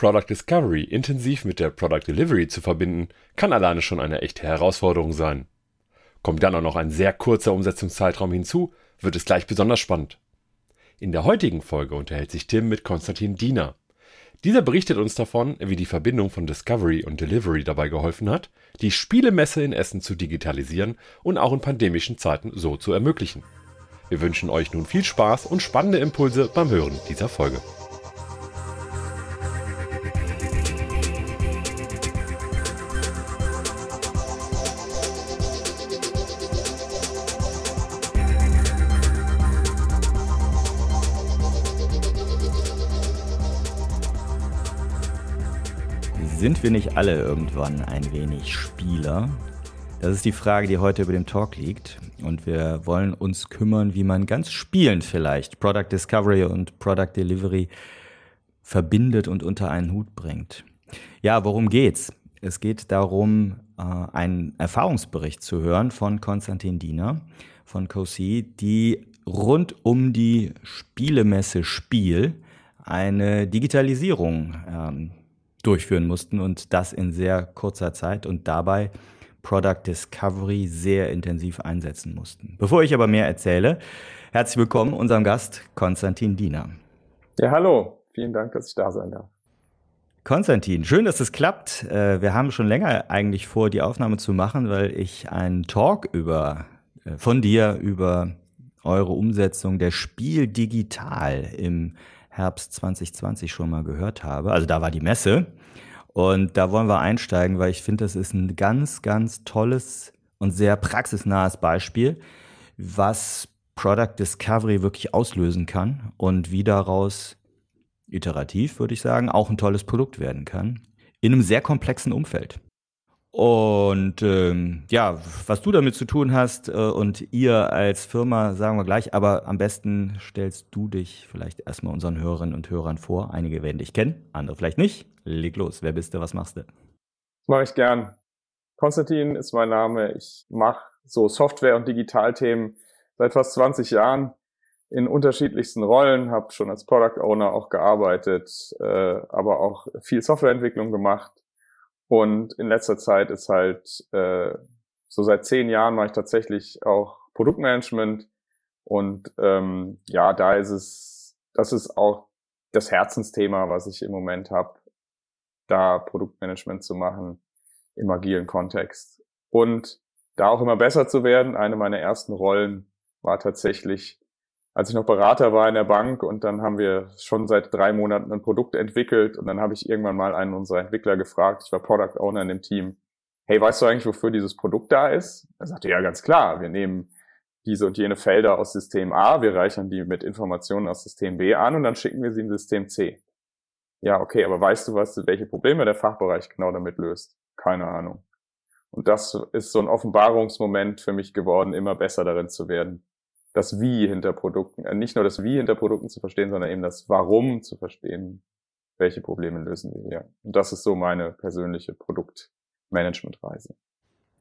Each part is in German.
Product Discovery intensiv mit der Product Delivery zu verbinden, kann alleine schon eine echte Herausforderung sein. Kommt dann auch noch ein sehr kurzer Umsetzungszeitraum hinzu, wird es gleich besonders spannend. In der heutigen Folge unterhält sich Tim mit Konstantin Diener. Dieser berichtet uns davon, wie die Verbindung von Discovery und Delivery dabei geholfen hat, die Spielemesse in Essen zu digitalisieren und auch in pandemischen Zeiten so zu ermöglichen. Wir wünschen euch nun viel Spaß und spannende Impulse beim Hören dieser Folge. Sind wir nicht alle irgendwann ein wenig Spieler? Das ist die Frage, die heute über dem Talk liegt. Und wir wollen uns kümmern, wie man ganz spielend vielleicht Product Discovery und Product Delivery verbindet und unter einen Hut bringt. Ja, worum geht's? Es geht darum, äh, einen Erfahrungsbericht zu hören von Konstantin Diener von COC, die rund um die Spielemesse Spiel eine Digitalisierung ähm, durchführen mussten und das in sehr kurzer Zeit und dabei Product Discovery sehr intensiv einsetzen mussten. Bevor ich aber mehr erzähle, herzlich willkommen unserem Gast Konstantin Diener. Ja, hallo. Vielen Dank, dass ich da sein darf. Konstantin, schön, dass es klappt. Äh, wir haben schon länger eigentlich vor, die Aufnahme zu machen, weil ich einen Talk über, äh, von dir über eure Umsetzung der Spiel digital im Herbst 2020 schon mal gehört habe. Also da war die Messe. Und da wollen wir einsteigen, weil ich finde, das ist ein ganz, ganz tolles und sehr praxisnahes Beispiel, was Product Discovery wirklich auslösen kann und wie daraus iterativ, würde ich sagen, auch ein tolles Produkt werden kann. In einem sehr komplexen Umfeld. Und ähm, ja, was du damit zu tun hast äh, und ihr als Firma, sagen wir gleich, aber am besten stellst du dich vielleicht erstmal unseren Hörerinnen und Hörern vor. Einige werden dich kennen, andere vielleicht nicht. Leg los, wer bist du, was machst du? Mache ich gern. Konstantin ist mein Name. Ich mache so Software- und Digitalthemen seit fast 20 Jahren in unterschiedlichsten Rollen, habe schon als Product Owner auch gearbeitet, äh, aber auch viel Softwareentwicklung gemacht und in letzter Zeit ist halt, äh, so seit zehn Jahren mache ich tatsächlich auch Produktmanagement. Und ähm, ja, da ist es, das ist auch das Herzensthema, was ich im Moment habe, da Produktmanagement zu machen im agilen Kontext. Und da auch immer besser zu werden. Eine meiner ersten Rollen war tatsächlich als ich noch Berater war in der Bank und dann haben wir schon seit drei Monaten ein Produkt entwickelt und dann habe ich irgendwann mal einen unserer Entwickler gefragt, ich war Product Owner in dem Team, hey, weißt du eigentlich, wofür dieses Produkt da ist? Er sagte, ja, ganz klar, wir nehmen diese und jene Felder aus System A, wir reichern die mit Informationen aus System B an und dann schicken wir sie in System C. Ja, okay, aber weißt du, was, welche Probleme der Fachbereich genau damit löst? Keine Ahnung. Und das ist so ein Offenbarungsmoment für mich geworden, immer besser darin zu werden, das Wie hinter Produkten, äh, nicht nur das Wie hinter Produkten zu verstehen, sondern eben das Warum zu verstehen, welche Probleme lösen wir hier. Und das ist so meine persönliche Produktmanagementreise.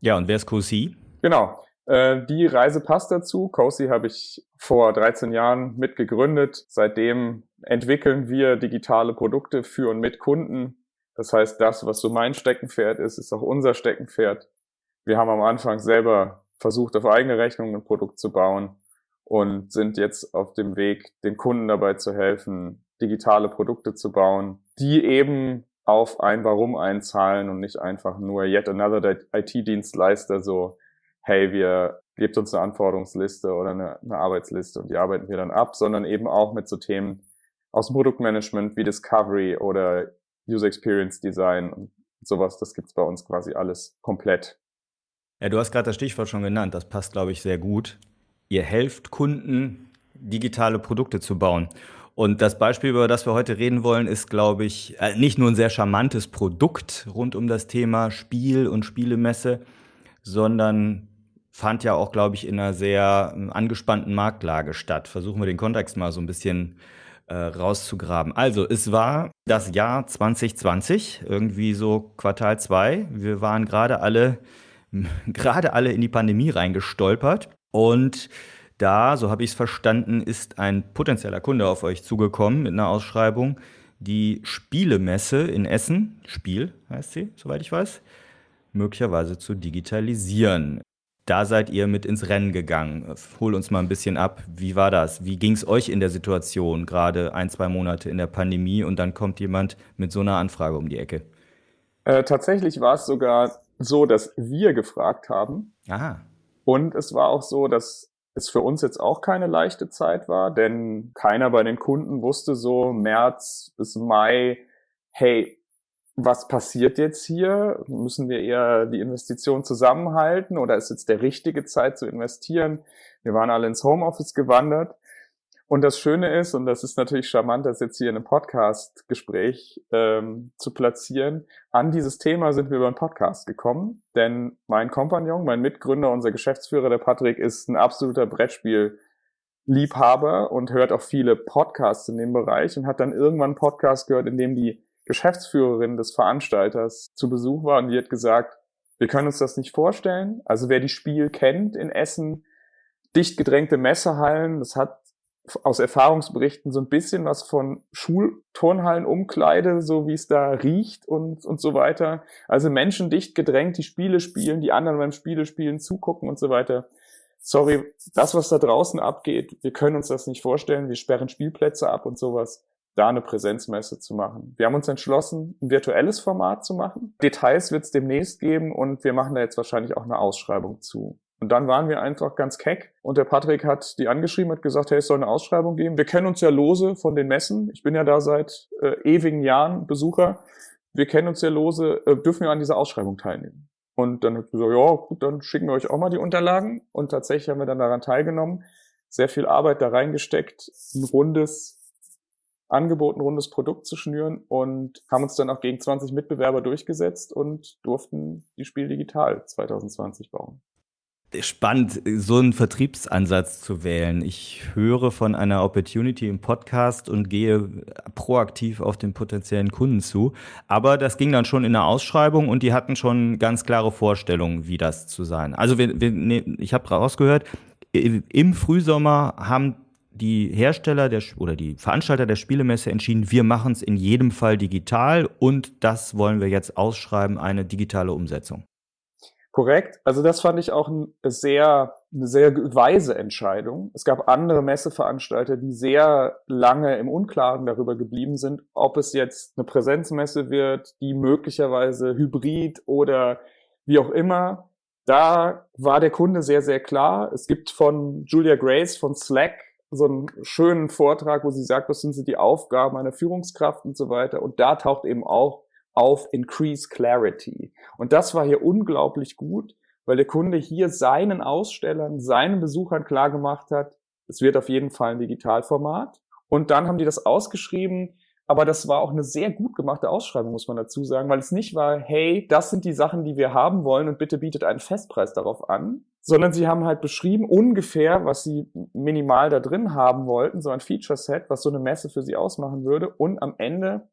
Ja, und wer ist Cosi? Genau. Äh, die Reise passt dazu. Cosi habe ich vor 13 Jahren mitgegründet. Seitdem entwickeln wir digitale Produkte für und mit Kunden. Das heißt, das, was so mein Steckenpferd ist, ist auch unser Steckenpferd. Wir haben am Anfang selber versucht, auf eigene Rechnung ein Produkt zu bauen und sind jetzt auf dem Weg, den Kunden dabei zu helfen, digitale Produkte zu bauen, die eben auf ein Warum einzahlen und nicht einfach nur yet another IT-Dienstleister so, hey, wir gebt uns eine Anforderungsliste oder eine, eine, Arbeitsliste und die arbeiten wir dann ab, sondern eben auch mit so Themen aus dem Produktmanagement wie Discovery oder User Experience Design und sowas. Das gibt's bei uns quasi alles komplett. Ja, du hast gerade das Stichwort schon genannt. Das passt, glaube ich, sehr gut ihr helft Kunden, digitale Produkte zu bauen. Und das Beispiel, über das wir heute reden wollen, ist, glaube ich, äh, nicht nur ein sehr charmantes Produkt rund um das Thema Spiel und Spielemesse, sondern fand ja auch, glaube ich, in einer sehr ähm, angespannten Marktlage statt. Versuchen wir den Kontext mal so ein bisschen äh, rauszugraben. Also, es war das Jahr 2020, irgendwie so Quartal 2. Wir waren gerade alle, gerade alle in die Pandemie reingestolpert. Und da, so habe ich es verstanden, ist ein potenzieller Kunde auf euch zugekommen mit einer Ausschreibung, die Spielemesse in Essen, Spiel heißt sie, soweit ich weiß, möglicherweise zu digitalisieren. Da seid ihr mit ins Rennen gegangen. Hol uns mal ein bisschen ab. Wie war das? Wie ging es euch in der Situation, gerade ein, zwei Monate in der Pandemie und dann kommt jemand mit so einer Anfrage um die Ecke? Äh, tatsächlich war es sogar so, dass wir gefragt haben. Aha. Und es war auch so, dass es für uns jetzt auch keine leichte Zeit war, denn keiner bei den Kunden wusste so März bis Mai, hey, was passiert jetzt hier? Müssen wir eher die Investition zusammenhalten oder ist jetzt der richtige Zeit zu investieren? Wir waren alle ins Homeoffice gewandert. Und das Schöne ist, und das ist natürlich charmant, das jetzt hier in einem Podcast-Gespräch ähm, zu platzieren, an dieses Thema sind wir über einen Podcast gekommen, denn mein Kompagnon, mein Mitgründer, unser Geschäftsführer, der Patrick, ist ein absoluter Brettspiel-Liebhaber und hört auch viele Podcasts in dem Bereich und hat dann irgendwann einen Podcast gehört, in dem die Geschäftsführerin des Veranstalters zu Besuch war und die hat gesagt, wir können uns das nicht vorstellen. Also wer die Spiel kennt in Essen, dicht gedrängte Messehallen, das hat aus Erfahrungsberichten so ein bisschen was von Schulturnhallenumkleide, so wie es da riecht und, und so weiter. Also Menschen dicht gedrängt, die Spiele spielen, die anderen beim Spiele spielen zugucken und so weiter. Sorry, das, was da draußen abgeht, wir können uns das nicht vorstellen. Wir sperren Spielplätze ab und sowas da eine Präsenzmesse zu machen. Wir haben uns entschlossen, ein virtuelles Format zu machen. Details wird es demnächst geben und wir machen da jetzt wahrscheinlich auch eine Ausschreibung zu. Und dann waren wir einfach ganz keck und der Patrick hat die angeschrieben, hat gesagt, hey, es soll eine Ausschreibung geben. Wir kennen uns ja lose von den Messen. Ich bin ja da seit äh, ewigen Jahren Besucher. Wir kennen uns ja lose, äh, dürfen wir an dieser Ausschreibung teilnehmen. Und dann hat gesagt, ja, gut, dann schicken wir euch auch mal die Unterlagen. Und tatsächlich haben wir dann daran teilgenommen, sehr viel Arbeit da reingesteckt, ein rundes Angebot, ein rundes Produkt zu schnüren und haben uns dann auch gegen 20 Mitbewerber durchgesetzt und durften die Spiel digital 2020 bauen. Spannend, so einen Vertriebsansatz zu wählen. Ich höre von einer Opportunity im Podcast und gehe proaktiv auf den potenziellen Kunden zu. Aber das ging dann schon in der Ausschreibung und die hatten schon ganz klare Vorstellungen, wie das zu sein. Also wir, wir, nee, ich habe rausgehört, im Frühsommer haben die Hersteller der, oder die Veranstalter der Spielemesse entschieden, wir machen es in jedem Fall digital und das wollen wir jetzt ausschreiben, eine digitale Umsetzung. Korrekt. Also das fand ich auch ein sehr, eine sehr weise Entscheidung. Es gab andere Messeveranstalter, die sehr lange im Unklaren darüber geblieben sind, ob es jetzt eine Präsenzmesse wird, die möglicherweise hybrid oder wie auch immer. Da war der Kunde sehr, sehr klar. Es gibt von Julia Grace von Slack so einen schönen Vortrag, wo sie sagt, was sind so die Aufgaben einer Führungskraft und so weiter. Und da taucht eben auch auf Increase Clarity. Und das war hier unglaublich gut, weil der Kunde hier seinen Ausstellern, seinen Besuchern klar gemacht hat, es wird auf jeden Fall ein Digitalformat. Und dann haben die das ausgeschrieben, aber das war auch eine sehr gut gemachte Ausschreibung, muss man dazu sagen, weil es nicht war, hey, das sind die Sachen, die wir haben wollen und bitte bietet einen Festpreis darauf an, sondern sie haben halt beschrieben ungefähr, was sie minimal da drin haben wollten, so ein Feature-Set, was so eine Messe für sie ausmachen würde und am Ende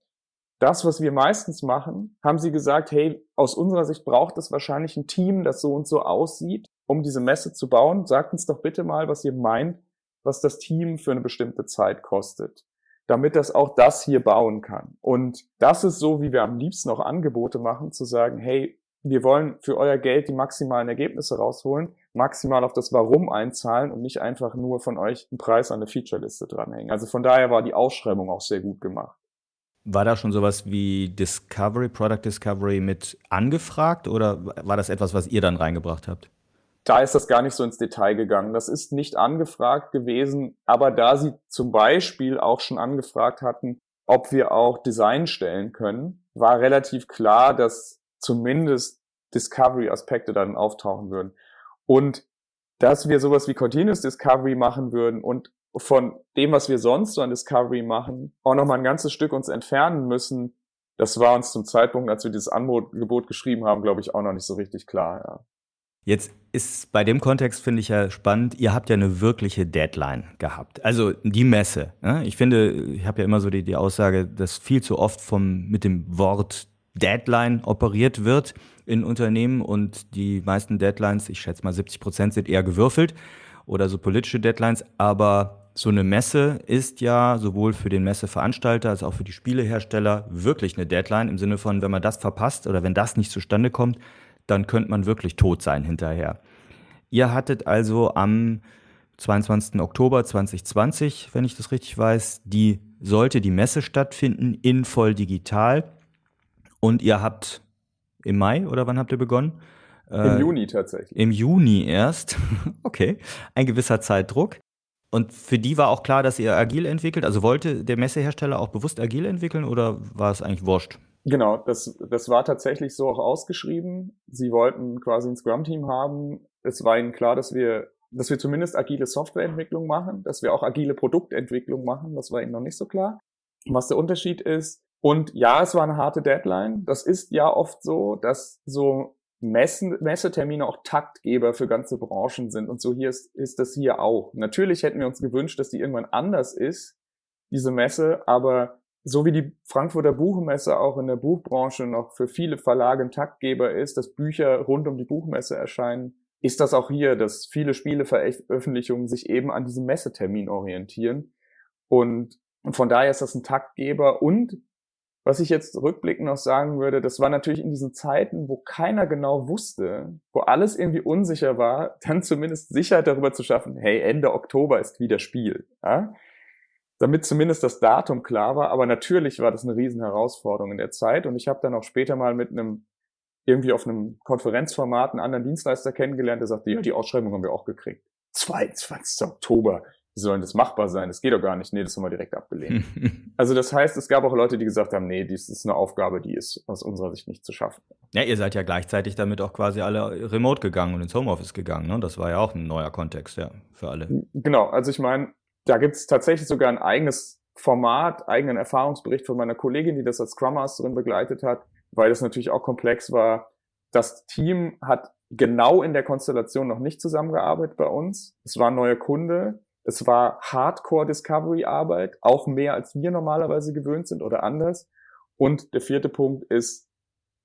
das, was wir meistens machen, haben sie gesagt, hey, aus unserer Sicht braucht es wahrscheinlich ein Team, das so und so aussieht, um diese Messe zu bauen. Sagt uns doch bitte mal, was ihr meint, was das Team für eine bestimmte Zeit kostet damit das auch das hier bauen kann. Und das ist so, wie wir am liebsten auch Angebote machen, zu sagen, hey, wir wollen für euer Geld die maximalen Ergebnisse rausholen, maximal auf das Warum einzahlen und nicht einfach nur von euch einen Preis an eine Featureliste dranhängen. Also von daher war die Ausschreibung auch sehr gut gemacht. War da schon sowas wie Discovery, Product Discovery mit angefragt oder war das etwas, was ihr dann reingebracht habt? da ist das gar nicht so ins Detail gegangen. Das ist nicht angefragt gewesen, aber da sie zum Beispiel auch schon angefragt hatten, ob wir auch Design stellen können, war relativ klar, dass zumindest Discovery-Aspekte dann auftauchen würden. Und dass wir sowas wie Continuous Discovery machen würden und von dem, was wir sonst so an Discovery machen, auch noch mal ein ganzes Stück uns entfernen müssen, das war uns zum Zeitpunkt, als wir dieses Angebot geschrieben haben, glaube ich, auch noch nicht so richtig klar. Ja. Jetzt ist bei dem Kontext, finde ich ja spannend, ihr habt ja eine wirkliche Deadline gehabt. Also die Messe. Ne? Ich finde, ich habe ja immer so die, die Aussage, dass viel zu oft vom, mit dem Wort Deadline operiert wird in Unternehmen und die meisten Deadlines, ich schätze mal 70 Prozent, sind eher gewürfelt oder so politische Deadlines, aber So eine Messe ist ja sowohl für den Messeveranstalter als auch für die Spielehersteller wirklich eine Deadline im Sinne von, wenn man das verpasst oder wenn das nicht zustande kommt, dann könnte man wirklich tot sein hinterher. Ihr hattet also am 22. Oktober 2020, wenn ich das richtig weiß, die sollte die Messe stattfinden in voll digital und ihr habt im Mai oder wann habt ihr begonnen? Im äh, Juni tatsächlich. Im Juni erst. okay. Ein gewisser Zeitdruck. Und für die war auch klar, dass ihr agil entwickelt. Also wollte der Messehersteller auch bewusst agil entwickeln oder war es eigentlich wurscht? Genau, das, das war tatsächlich so auch ausgeschrieben. Sie wollten quasi ein Scrum-Team haben. Es war ihnen klar, dass wir, dass wir zumindest agile Softwareentwicklung machen, dass wir auch agile Produktentwicklung machen. Das war ihnen noch nicht so klar. Was der Unterschied ist, und ja, es war eine harte Deadline. Das ist ja oft so, dass so Messen, Messetermine auch Taktgeber für ganze Branchen sind. Und so hier ist, ist das hier auch. Natürlich hätten wir uns gewünscht, dass die irgendwann anders ist, diese Messe, aber so wie die Frankfurter Buchmesse auch in der Buchbranche noch für viele Verlage ein Taktgeber ist, dass Bücher rund um die Buchmesse erscheinen, ist das auch hier, dass viele Spieleveröffentlichungen sich eben an diesem Messetermin orientieren. Und, und von daher ist das ein Taktgeber und was ich jetzt rückblickend noch sagen würde, das war natürlich in diesen Zeiten, wo keiner genau wusste, wo alles irgendwie unsicher war, dann zumindest Sicherheit darüber zu schaffen, hey, Ende Oktober ist wieder Spiel. Ja? Damit zumindest das Datum klar war. Aber natürlich war das eine riesen Herausforderung in der Zeit. Und ich habe dann auch später mal mit einem irgendwie auf einem Konferenzformat einen anderen Dienstleister kennengelernt, der sagte, ja, die Ausschreibung haben wir auch gekriegt. 22. Oktober wie soll denn das machbar sein? Das geht doch gar nicht. Nee, das haben wir direkt abgelehnt. also das heißt, es gab auch Leute, die gesagt haben, nee, dies ist eine Aufgabe, die ist aus unserer Sicht nicht zu schaffen. Ja, ihr seid ja gleichzeitig damit auch quasi alle remote gegangen und ins Homeoffice gegangen. Ne? Das war ja auch ein neuer Kontext, ja, für alle. Genau, also ich meine, da gibt's tatsächlich sogar ein eigenes Format, eigenen Erfahrungsbericht von meiner Kollegin, die das als Scrum Masterin begleitet hat, weil das natürlich auch komplex war. Das Team hat genau in der Konstellation noch nicht zusammengearbeitet bei uns. Es war ein neuer Kunde es war Hardcore-Discovery-Arbeit, auch mehr als wir normalerweise gewöhnt sind oder anders. Und der vierte Punkt ist,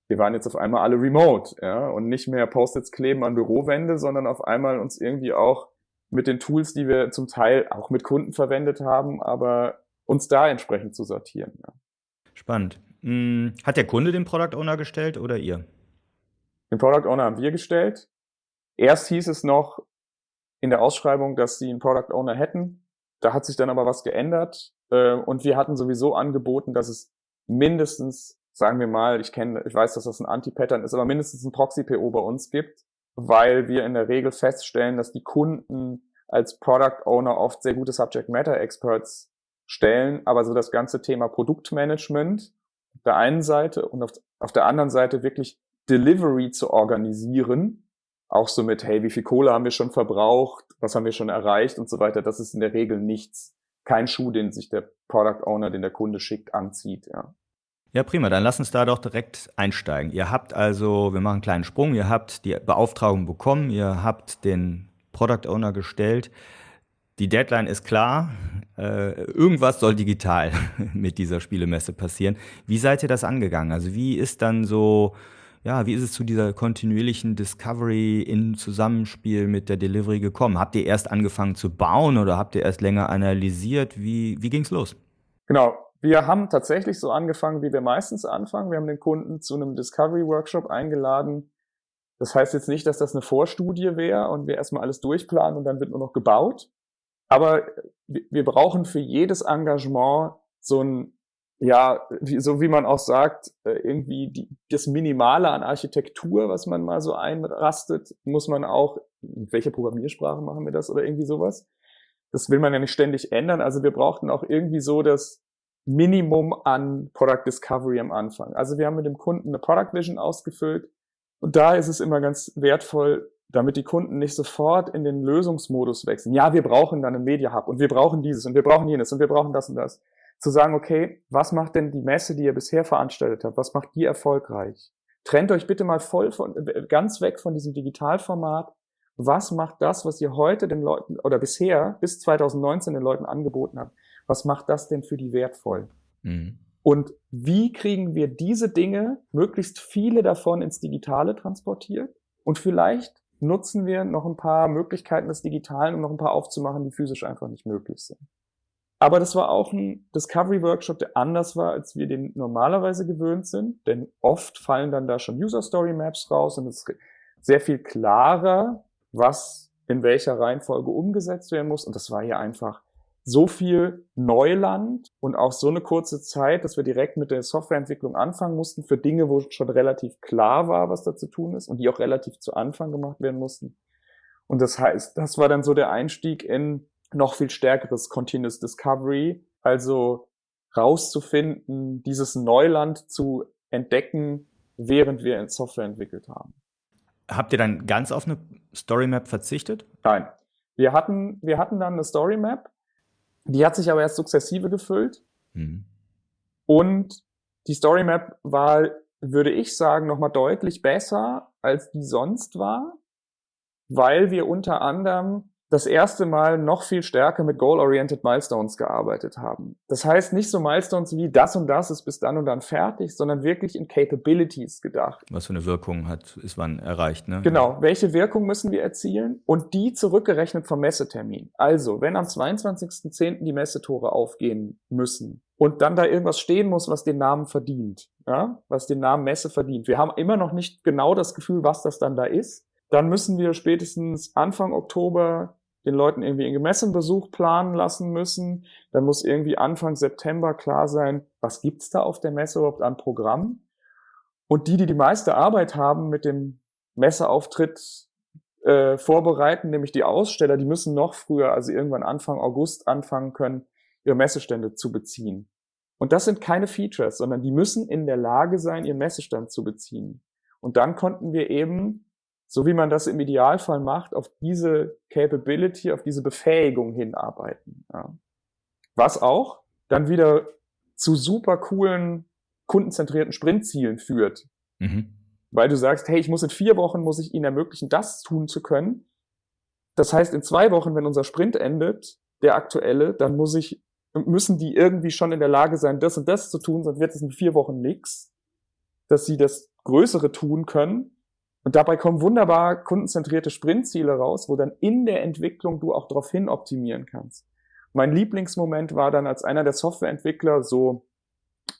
wir waren jetzt auf einmal alle remote, ja, und nicht mehr Post-its kleben an Bürowände, sondern auf einmal uns irgendwie auch mit den Tools, die wir zum Teil auch mit Kunden verwendet haben, aber uns da entsprechend zu sortieren. Ja. Spannend. Hm, hat der Kunde den Product Owner gestellt oder ihr? Den Product Owner haben wir gestellt. Erst hieß es noch, in der Ausschreibung, dass sie einen Product Owner hätten. Da hat sich dann aber was geändert äh, und wir hatten sowieso angeboten, dass es mindestens, sagen wir mal, ich kenne, ich weiß, dass das ein Anti-Pattern ist, aber mindestens ein Proxy-PO bei uns gibt, weil wir in der Regel feststellen, dass die Kunden als Product Owner oft sehr gute Subject Matter Experts stellen, aber so das ganze Thema Produktmanagement auf der einen Seite und auf, auf der anderen Seite wirklich Delivery zu organisieren, auch so mit, hey, wie viel Kohle haben wir schon verbraucht, was haben wir schon erreicht und so weiter. Das ist in der Regel nichts, kein Schuh, den sich der Product Owner, den der Kunde schickt, anzieht. Ja. Ja, prima. Dann lass uns da doch direkt einsteigen. Ihr habt also, wir machen einen kleinen Sprung, ihr habt die Beauftragung bekommen, ihr habt den Product Owner gestellt. Die Deadline ist klar. Äh, irgendwas soll digital mit dieser Spielemesse passieren. Wie seid ihr das angegangen? Also wie ist dann so ja, wie ist es zu dieser kontinuierlichen Discovery in Zusammenspiel mit der Delivery gekommen? Habt ihr erst angefangen zu bauen oder habt ihr erst länger analysiert? Wie, wie ging's los? Genau. Wir haben tatsächlich so angefangen, wie wir meistens anfangen. Wir haben den Kunden zu einem Discovery Workshop eingeladen. Das heißt jetzt nicht, dass das eine Vorstudie wäre und wir erstmal alles durchplanen und dann wird nur noch gebaut. Aber wir brauchen für jedes Engagement so ein ja, wie, so wie man auch sagt, äh, irgendwie die, das Minimale an Architektur, was man mal so einrastet, muss man auch, in welcher Programmiersprache machen wir das oder irgendwie sowas? Das will man ja nicht ständig ändern. Also wir brauchten auch irgendwie so das Minimum an Product Discovery am Anfang. Also wir haben mit dem Kunden eine Product Vision ausgefüllt und da ist es immer ganz wertvoll, damit die Kunden nicht sofort in den Lösungsmodus wechseln. Ja, wir brauchen dann einen Media Hub und wir brauchen dieses und wir brauchen jenes und wir brauchen das und das zu sagen, okay, was macht denn die Messe, die ihr bisher veranstaltet habt? Was macht die erfolgreich? Trennt euch bitte mal voll von, ganz weg von diesem Digitalformat. Was macht das, was ihr heute den Leuten oder bisher bis 2019 den Leuten angeboten habt? Was macht das denn für die wertvoll? Mhm. Und wie kriegen wir diese Dinge, möglichst viele davon ins Digitale transportiert und vielleicht nutzen wir noch ein paar Möglichkeiten des Digitalen, um noch ein paar aufzumachen, die physisch einfach nicht möglich sind. Aber das war auch ein Discovery Workshop, der anders war, als wir den normalerweise gewöhnt sind, denn oft fallen dann da schon User Story Maps raus und es ist sehr viel klarer, was in welcher Reihenfolge umgesetzt werden muss. Und das war hier einfach so viel Neuland und auch so eine kurze Zeit, dass wir direkt mit der Softwareentwicklung anfangen mussten für Dinge, wo schon relativ klar war, was da zu tun ist und die auch relativ zu Anfang gemacht werden mussten. Und das heißt, das war dann so der Einstieg in noch viel stärkeres Continuous Discovery, also rauszufinden, dieses Neuland zu entdecken, während wir in Software entwickelt haben. Habt ihr dann ganz auf eine Story Map verzichtet? Nein. Wir hatten, wir hatten dann eine Story Map, die hat sich aber erst sukzessive gefüllt. Mhm. Und die Story Map war, würde ich sagen, nochmal deutlich besser, als die sonst war, weil wir unter anderem das erste Mal noch viel stärker mit Goal-Oriented Milestones gearbeitet haben. Das heißt nicht so Milestones wie das und das ist bis dann und dann fertig, sondern wirklich in Capabilities gedacht. Was für eine Wirkung hat, ist wann erreicht, ne? Genau. Welche Wirkung müssen wir erzielen? Und die zurückgerechnet vom Messetermin. Also, wenn am 22.10. die Messetore aufgehen müssen und dann da irgendwas stehen muss, was den Namen verdient, ja, was den Namen Messe verdient. Wir haben immer noch nicht genau das Gefühl, was das dann da ist. Dann müssen wir spätestens Anfang Oktober den Leuten irgendwie einen Gemessenbesuch planen lassen müssen. Dann muss irgendwie Anfang September klar sein, was gibt's da auf der Messe überhaupt an Programm. Und die, die die meiste Arbeit haben mit dem Messeauftritt äh, vorbereiten, nämlich die Aussteller, die müssen noch früher, also irgendwann Anfang August anfangen können, ihre Messestände zu beziehen. Und das sind keine Features, sondern die müssen in der Lage sein, ihren Messestand zu beziehen. Und dann konnten wir eben so wie man das im Idealfall macht, auf diese Capability, auf diese Befähigung hinarbeiten. Ja. Was auch dann wieder zu super coolen, kundenzentrierten Sprintzielen führt. Mhm. Weil du sagst, hey, ich muss in vier Wochen, muss ich ihnen ermöglichen, das tun zu können. Das heißt, in zwei Wochen, wenn unser Sprint endet, der aktuelle, dann muss ich, müssen die irgendwie schon in der Lage sein, das und das zu tun, sonst wird es in vier Wochen nix, dass sie das Größere tun können und dabei kommen wunderbar kundenzentrierte Sprintziele raus, wo dann in der Entwicklung du auch darauf hin optimieren kannst. Mein Lieblingsmoment war dann, als einer der Softwareentwickler so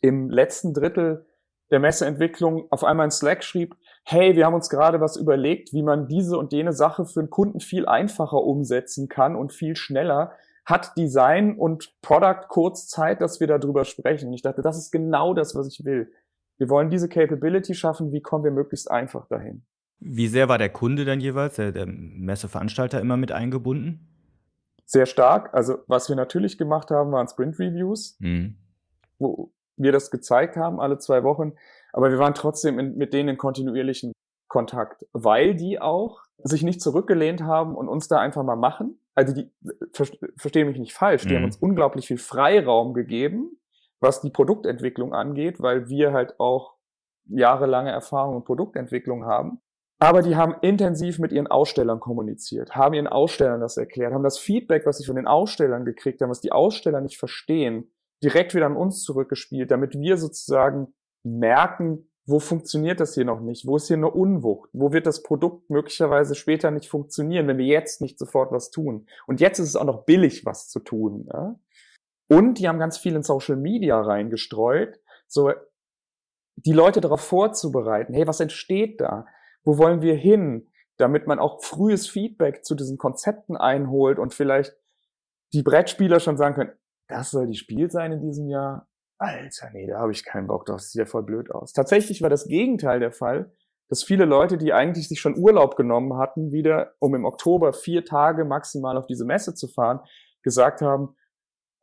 im letzten Drittel der Messeentwicklung auf einmal in Slack schrieb, hey, wir haben uns gerade was überlegt, wie man diese und jene Sache für einen Kunden viel einfacher umsetzen kann und viel schneller. Hat Design und Product kurz Zeit, dass wir darüber sprechen? Und ich dachte, das ist genau das, was ich will. Wir wollen diese Capability schaffen, wie kommen wir möglichst einfach dahin? Wie sehr war der Kunde dann jeweils, der, der Messeveranstalter, immer mit eingebunden? Sehr stark. Also was wir natürlich gemacht haben, waren Sprint-Reviews, mhm. wo wir das gezeigt haben, alle zwei Wochen. Aber wir waren trotzdem in, mit denen in kontinuierlichen Kontakt, weil die auch sich nicht zurückgelehnt haben und uns da einfach mal machen. Also die, verstehe mich nicht falsch, die mhm. haben uns unglaublich viel Freiraum gegeben, was die Produktentwicklung angeht, weil wir halt auch jahrelange Erfahrung in Produktentwicklung haben. Aber die haben intensiv mit ihren Ausstellern kommuniziert, haben ihren Ausstellern das erklärt, haben das Feedback, was sie von den Ausstellern gekriegt haben, was die Aussteller nicht verstehen, direkt wieder an uns zurückgespielt, damit wir sozusagen merken, wo funktioniert das hier noch nicht? Wo ist hier eine Unwucht? Wo wird das Produkt möglicherweise später nicht funktionieren, wenn wir jetzt nicht sofort was tun? Und jetzt ist es auch noch billig, was zu tun. Ja? Und die haben ganz viel in Social Media reingestreut, so die Leute darauf vorzubereiten. Hey, was entsteht da? Wo wollen wir hin, damit man auch frühes Feedback zu diesen Konzepten einholt und vielleicht die Brettspieler schon sagen können, das soll die Spiel sein in diesem Jahr. Alter, nee, da habe ich keinen Bock drauf, das sieht ja voll blöd aus. Tatsächlich war das Gegenteil der Fall, dass viele Leute, die eigentlich sich schon Urlaub genommen hatten, wieder, um im Oktober vier Tage maximal auf diese Messe zu fahren, gesagt haben,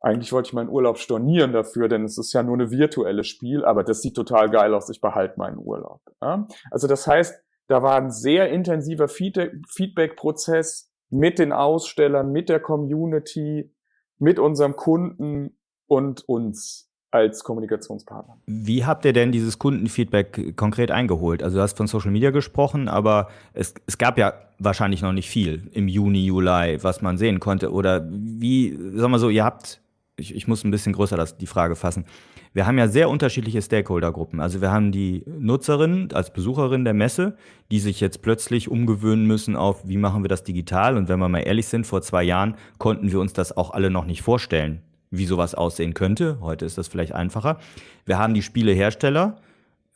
eigentlich wollte ich meinen Urlaub stornieren dafür, denn es ist ja nur eine virtuelle Spiel, aber das sieht total geil aus, ich behalte meinen Urlaub. Ja? Also das heißt, da war ein sehr intensiver Feedback-Prozess mit den Ausstellern, mit der Community, mit unserem Kunden und uns als Kommunikationspartner. Wie habt ihr denn dieses Kundenfeedback konkret eingeholt? Also du hast von Social Media gesprochen, aber es, es gab ja wahrscheinlich noch nicht viel im Juni, Juli, was man sehen konnte. Oder wie, sagen wir so, ihr habt, ich, ich muss ein bisschen größer das, die Frage fassen, wir haben ja sehr unterschiedliche Stakeholdergruppen. Also wir haben die Nutzerin als Besucherin der Messe, die sich jetzt plötzlich umgewöhnen müssen auf, wie machen wir das digital? Und wenn wir mal ehrlich sind, vor zwei Jahren konnten wir uns das auch alle noch nicht vorstellen, wie sowas aussehen könnte. Heute ist das vielleicht einfacher. Wir haben die Spielehersteller,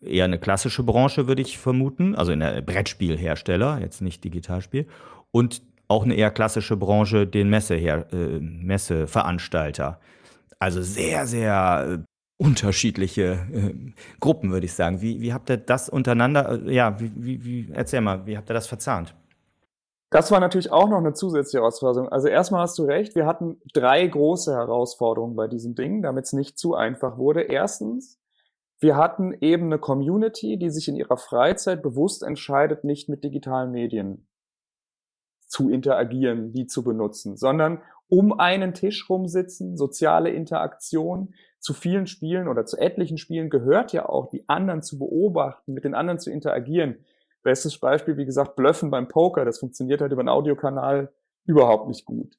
eher eine klassische Branche, würde ich vermuten, also in der Brettspielhersteller, jetzt nicht Digitalspiel. Und auch eine eher klassische Branche, den Messeher äh, Messeveranstalter. Also sehr, sehr äh, unterschiedliche äh, Gruppen, würde ich sagen. Wie, wie habt ihr das untereinander, äh, ja, wie, wie, wie, erzähl mal, wie habt ihr das verzahnt? Das war natürlich auch noch eine zusätzliche Herausforderung. Also erstmal hast du recht, wir hatten drei große Herausforderungen bei diesem Ding, damit es nicht zu einfach wurde. Erstens, wir hatten eben eine Community, die sich in ihrer Freizeit bewusst entscheidet, nicht mit digitalen Medien zu interagieren, die zu benutzen, sondern um einen Tisch rumsitzen, soziale Interaktion. Zu vielen Spielen oder zu etlichen Spielen gehört ja auch, die anderen zu beobachten, mit den anderen zu interagieren. Bestes Beispiel, wie gesagt, Blöffen beim Poker. Das funktioniert halt über einen Audiokanal überhaupt nicht gut.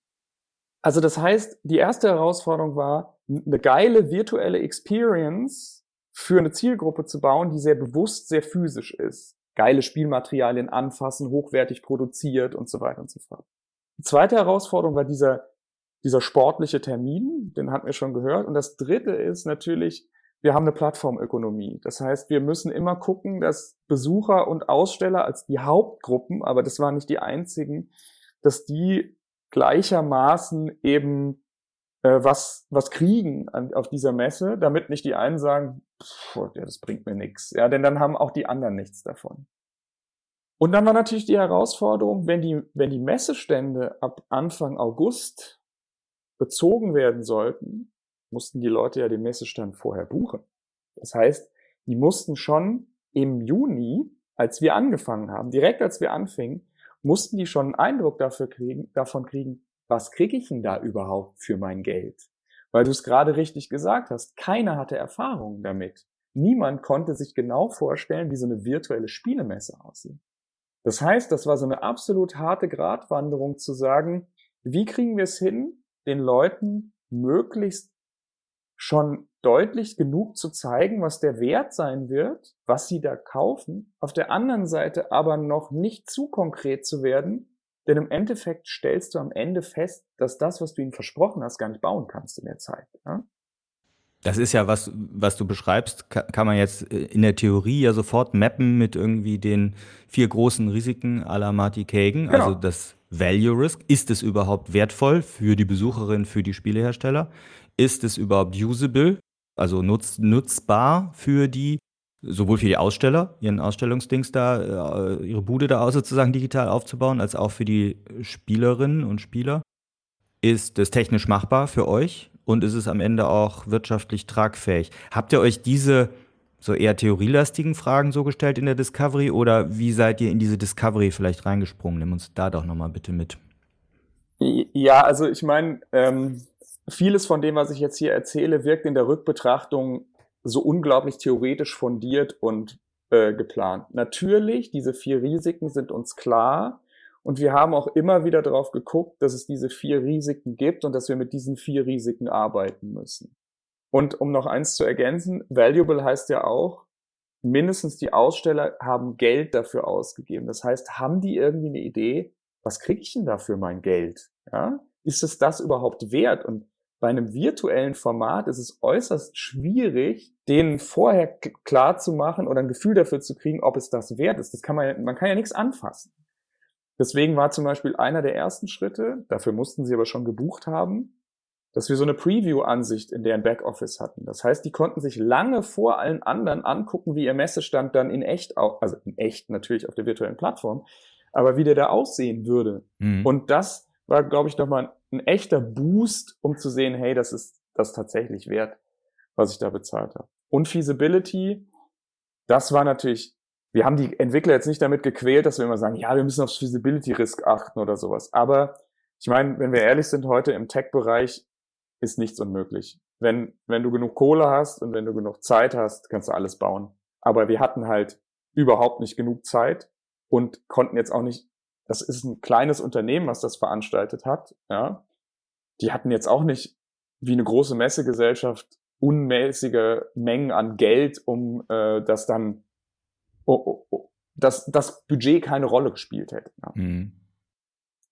Also das heißt, die erste Herausforderung war, eine geile virtuelle Experience für eine Zielgruppe zu bauen, die sehr bewusst, sehr physisch ist geile Spielmaterialien anfassen, hochwertig produziert und so weiter und so fort. Die zweite Herausforderung war dieser, dieser sportliche Termin, den hatten wir schon gehört. Und das dritte ist natürlich, wir haben eine Plattformökonomie. Das heißt, wir müssen immer gucken, dass Besucher und Aussteller als die Hauptgruppen, aber das waren nicht die einzigen, dass die gleichermaßen eben was, was kriegen an, auf dieser Messe, damit nicht die einen sagen, pff, ja, das bringt mir nichts. Ja, denn dann haben auch die anderen nichts davon. Und dann war natürlich die Herausforderung, wenn die, wenn die Messestände ab Anfang August bezogen werden sollten, mussten die Leute ja den Messestand vorher buchen. Das heißt, die mussten schon im Juni, als wir angefangen haben, direkt als wir anfingen, mussten die schon einen Eindruck dafür kriegen, davon kriegen, was kriege ich denn da überhaupt für mein Geld? Weil du es gerade richtig gesagt hast, keiner hatte Erfahrung damit. Niemand konnte sich genau vorstellen, wie so eine virtuelle Spielemesse aussieht. Das heißt, das war so eine absolut harte Gratwanderung zu sagen, wie kriegen wir es hin, den Leuten möglichst schon deutlich genug zu zeigen, was der Wert sein wird, was sie da kaufen, auf der anderen Seite aber noch nicht zu konkret zu werden, denn im Endeffekt stellst du am Ende fest, dass das, was du ihnen versprochen hast, gar nicht bauen kannst in der Zeit. Ja? Das ist ja was, was du beschreibst, kann man jetzt äh, in der Theorie ja sofort mappen mit irgendwie den vier großen Risiken à la Marty Kagan. Genau. Also das Value Risk. Ist es überhaupt wertvoll für die Besucherin, für die Spielehersteller? Ist es überhaupt usable, also nutz, nutzbar für die sowohl für die Aussteller, ihren Ausstellungsdings da, äh, ihre Bude da sozusagen digital aufzubauen, als auch für die Spielerinnen und Spieler. Ist es technisch machbar für euch und ist es am Ende auch wirtschaftlich tragfähig? Habt ihr euch diese so eher theorielastigen Fragen so gestellt in der Discovery oder wie seid ihr in diese Discovery vielleicht reingesprungen? Nimm uns da doch nochmal bitte mit. Ja, also ich meine, ähm, vieles von dem, was ich jetzt hier erzähle, wirkt in der Rückbetrachtung so unglaublich theoretisch fundiert und äh, geplant. Natürlich, diese vier Risiken sind uns klar und wir haben auch immer wieder darauf geguckt, dass es diese vier Risiken gibt und dass wir mit diesen vier Risiken arbeiten müssen. Und um noch eins zu ergänzen, valuable heißt ja auch, mindestens die Aussteller haben Geld dafür ausgegeben. Das heißt, haben die irgendwie eine Idee, was kriege ich denn dafür mein Geld? Ja? Ist es das überhaupt wert? Und bei einem virtuellen Format ist es äußerst schwierig, denen vorher klar zu machen oder ein Gefühl dafür zu kriegen, ob es das wert ist. Das kann man, man kann ja nichts anfassen. Deswegen war zum Beispiel einer der ersten Schritte, dafür mussten sie aber schon gebucht haben, dass wir so eine Preview-Ansicht in deren Backoffice hatten. Das heißt, die konnten sich lange vor allen anderen angucken, wie ihr Messestand dann in echt, also in echt natürlich auf der virtuellen Plattform, aber wie der da aussehen würde. Mhm. Und das war, glaube ich, nochmal ein echter Boost, um zu sehen, hey, das ist das tatsächlich wert, was ich da bezahlt habe. Und Feasibility, das war natürlich, wir haben die Entwickler jetzt nicht damit gequält, dass wir immer sagen, ja, wir müssen aufs Feasibility-Risk achten oder sowas. Aber ich meine, wenn wir ehrlich sind, heute im Tech-Bereich ist nichts unmöglich. Wenn, wenn du genug Kohle hast und wenn du genug Zeit hast, kannst du alles bauen. Aber wir hatten halt überhaupt nicht genug Zeit und konnten jetzt auch nicht das ist ein kleines Unternehmen, was das veranstaltet hat, ja. Die hatten jetzt auch nicht wie eine große Messegesellschaft unmäßige Mengen an Geld, um äh, das dann, oh, oh, oh, dass das Budget keine Rolle gespielt hätte. Ja. Mhm.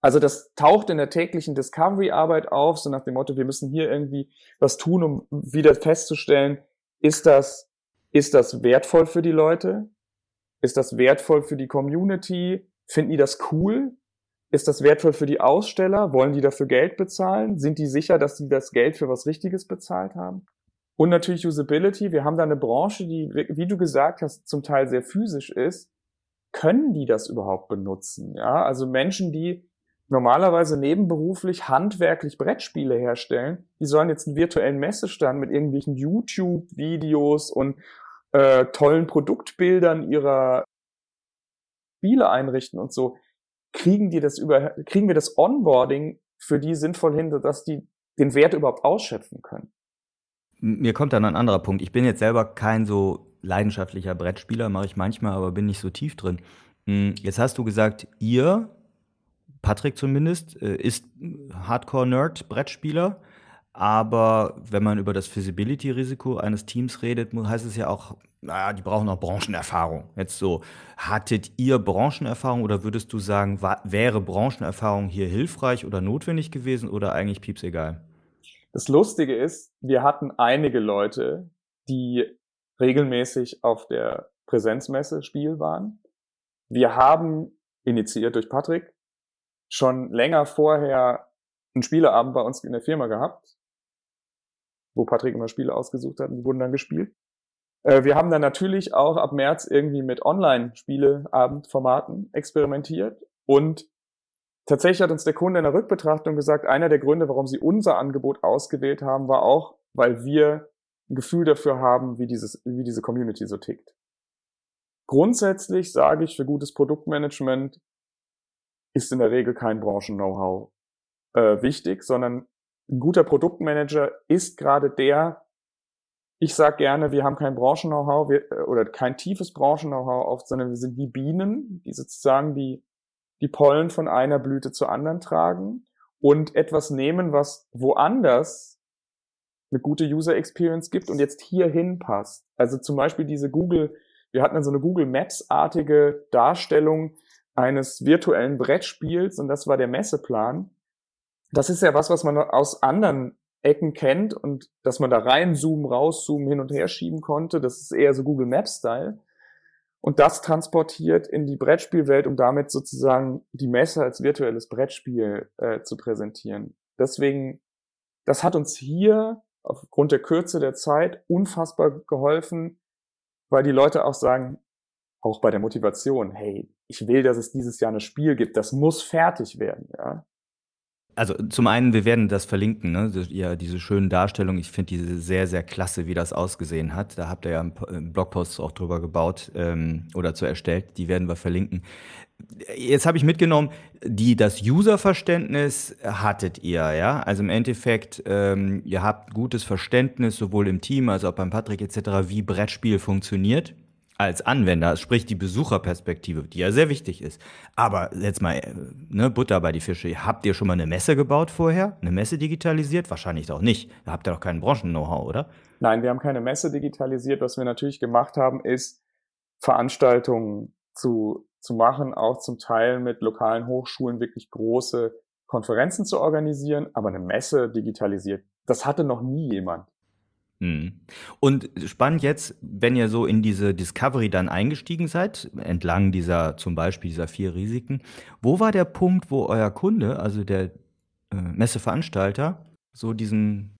Also das taucht in der täglichen Discovery-Arbeit auf, so nach dem Motto, wir müssen hier irgendwie was tun, um wieder festzustellen, ist das, ist das wertvoll für die Leute? Ist das wertvoll für die Community? Finden die das cool? Ist das wertvoll für die Aussteller? Wollen die dafür Geld bezahlen? Sind die sicher, dass sie das Geld für was Richtiges bezahlt haben? Und natürlich Usability. Wir haben da eine Branche, die, wie du gesagt hast, zum Teil sehr physisch ist. Können die das überhaupt benutzen? Ja, also Menschen, die normalerweise nebenberuflich handwerklich Brettspiele herstellen, die sollen jetzt einen virtuellen Messestand mit irgendwelchen YouTube-Videos und äh, tollen Produktbildern ihrer Spiele einrichten und so. Kriegen die das über, kriegen wir das Onboarding für die sinnvoll hin, dass die den Wert überhaupt ausschöpfen können? Mir kommt dann ein anderer Punkt. Ich bin jetzt selber kein so leidenschaftlicher Brettspieler, mache ich manchmal, aber bin nicht so tief drin. Jetzt hast du gesagt, ihr Patrick zumindest, äh, ist Hardcore-Nerd-Brettspieler. Aber wenn man über das Feasibility-Risiko eines Teams redet, heißt es ja auch, naja, die brauchen auch Branchenerfahrung. Jetzt so, hattet ihr Branchenerfahrung oder würdest du sagen, war, wäre Branchenerfahrung hier hilfreich oder notwendig gewesen oder eigentlich pieps egal? Das Lustige ist, wir hatten einige Leute, die regelmäßig auf der Präsenzmesse Spiel waren. Wir haben initiiert durch Patrick schon länger vorher einen Spieleabend bei uns in der Firma gehabt, wo Patrick immer Spiele ausgesucht hat und die wurden dann gespielt. Äh, wir haben dann natürlich auch ab März irgendwie mit Online-Spieleabendformaten experimentiert und tatsächlich hat uns der Kunde in der Rückbetrachtung gesagt, einer der Gründe, warum sie unser Angebot ausgewählt haben, war auch, weil wir ein Gefühl dafür haben, wie dieses, wie diese Community so tickt. Grundsätzlich sage ich für gutes Produktmanagement, ist in der Regel kein Branchen-Know-how äh, wichtig, sondern ein guter Produktmanager ist gerade der, ich sage gerne, wir haben kein Branchen-Know-how äh, oder kein tiefes Branchen-Know-how oft, sondern wir sind wie Bienen, die sozusagen die, die Pollen von einer Blüte zur anderen tragen und etwas nehmen, was woanders eine gute User Experience gibt und jetzt hierhin passt. Also zum Beispiel diese Google, wir hatten dann so eine Google Maps-artige Darstellung, eines virtuellen Brettspiels und das war der Messeplan. Das ist ja was, was man aus anderen Ecken kennt und dass man da reinzoomen, rauszoomen, hin und her schieben konnte. Das ist eher so Google Maps Style. Und das transportiert in die Brettspielwelt, um damit sozusagen die Messe als virtuelles Brettspiel äh, zu präsentieren. Deswegen, das hat uns hier aufgrund der Kürze der Zeit unfassbar geholfen, weil die Leute auch sagen, auch bei der Motivation, hey, ich will, dass es dieses Jahr ein Spiel gibt, das muss fertig werden, ja. Also zum einen, wir werden das verlinken, ne? Ja, diese schönen Darstellungen. Ich finde diese sehr, sehr klasse, wie das ausgesehen hat. Da habt ihr ja einen Blogpost auch drüber gebaut ähm, oder zu erstellt. Die werden wir verlinken. Jetzt habe ich mitgenommen, die das Userverständnis hattet ihr, ja. Also im Endeffekt, ähm, ihr habt gutes Verständnis sowohl im Team als auch beim Patrick etc., wie Brettspiel funktioniert als Anwender, sprich die Besucherperspektive, die ja sehr wichtig ist. Aber jetzt mal, äh, ne, Butter bei die Fische. Habt ihr schon mal eine Messe gebaut vorher? Eine Messe digitalisiert? Wahrscheinlich auch nicht. Da habt ihr doch keinen Branchen-Know-how, oder? Nein, wir haben keine Messe digitalisiert. Was wir natürlich gemacht haben, ist Veranstaltungen zu, zu machen, auch zum Teil mit lokalen Hochschulen wirklich große Konferenzen zu organisieren. Aber eine Messe digitalisiert, das hatte noch nie jemand. Mhm. Und spannend jetzt, wenn ihr so in diese Discovery dann eingestiegen seid, entlang dieser zum Beispiel dieser vier Risiken, wo war der Punkt, wo euer Kunde, also der äh, Messeveranstalter, so diesen,